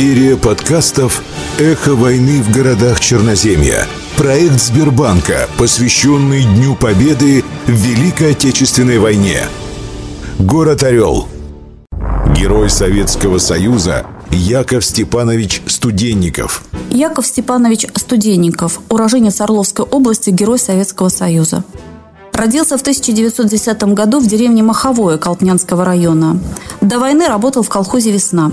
Серия подкастов «Эхо войны в городах Черноземья». Проект Сбербанка, посвященный Дню Победы в Великой Отечественной войне. Город Орел. Герой Советского Союза Яков Степанович Студенников. Яков Степанович Студенников, уроженец Орловской области, герой Советского Союза. Родился в 1910 году в деревне Маховое Колтнянского района. До войны работал в колхозе «Весна».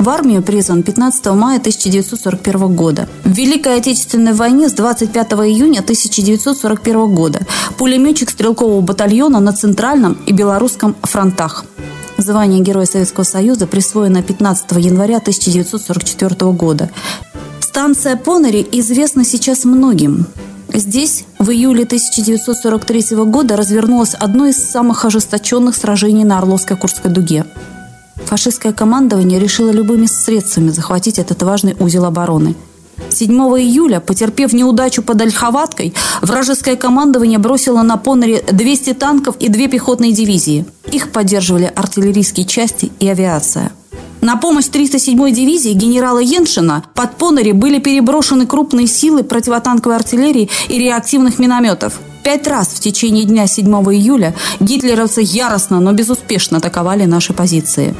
В армию призван 15 мая 1941 года. В Великой Отечественной войне с 25 июня 1941 года пулеметчик стрелкового батальона на Центральном и Белорусском фронтах. Звание Героя Советского Союза присвоено 15 января 1944 года. Станция Понери известна сейчас многим. Здесь в июле 1943 года развернулось одно из самых ожесточенных сражений на Орловско-Курской дуге. Фашистское командование решило любыми средствами захватить этот важный узел обороны. 7 июля, потерпев неудачу под Ольховаткой, вражеское командование бросило на Понере 200 танков и две пехотные дивизии. Их поддерживали артиллерийские части и авиация. На помощь 307-й дивизии генерала Йеншина под Понере были переброшены крупные силы противотанковой артиллерии и реактивных минометов. Пять раз в течение дня 7 июля гитлеровцы яростно, но безуспешно атаковали наши позиции.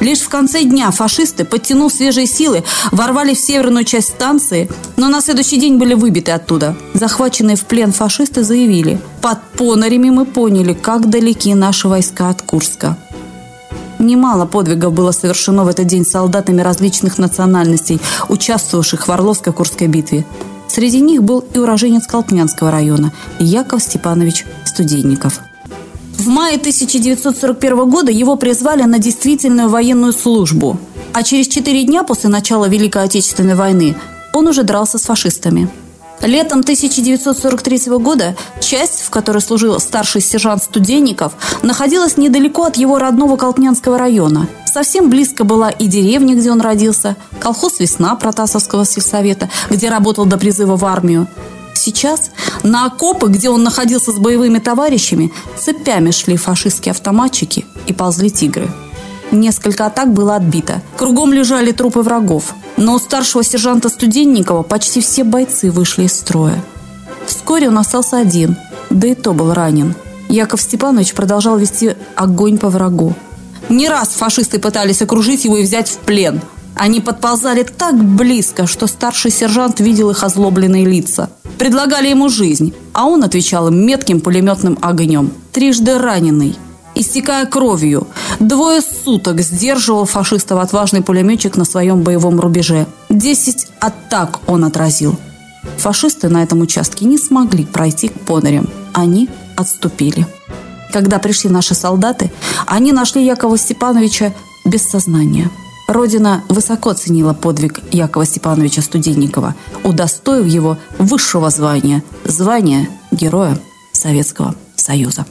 Лишь в конце дня фашисты, подтянув свежие силы, ворвали в северную часть станции, но на следующий день были выбиты оттуда. Захваченные в плен фашисты заявили, под Понорями мы поняли, как далеки наши войска от Курска. Немало подвигов было совершено в этот день солдатами различных национальностей, участвовавших в Орловско-Курской битве. Среди них был и уроженец Колтнянского района Яков Степанович Студенников. В мае 1941 года его призвали на действительную военную службу, а через четыре дня после начала Великой Отечественной войны он уже дрался с фашистами. Летом 1943 года часть, в которой служил старший сержант Студенников, находилась недалеко от его родного Колтнянского района. Совсем близко была и деревня, где он родился, колхоз «Весна» Протасовского сельсовета, где работал до призыва в армию. Сейчас на окопы, где он находился с боевыми товарищами, цепями шли фашистские автоматчики и ползли тигры. Несколько атак было отбито. Кругом лежали трупы врагов. Но у старшего сержанта Студенникова почти все бойцы вышли из строя. Вскоре он остался один, да и то был ранен. Яков Степанович продолжал вести огонь по врагу. Не раз фашисты пытались окружить его и взять в плен. Они подползали так близко, что старший сержант видел их озлобленные лица. Предлагали ему жизнь, а он отвечал им метким пулеметным огнем. Трижды раненый, истекая кровью. Двое суток сдерживал фашистов отважный пулеметчик на своем боевом рубеже. Десять атак он отразил. Фашисты на этом участке не смогли пройти к Понерям. Они отступили. Когда пришли наши солдаты, они нашли Якова Степановича без сознания. Родина высоко ценила подвиг Якова Степановича Студенникова, удостоив его высшего звания – звания Героя Советского Союза.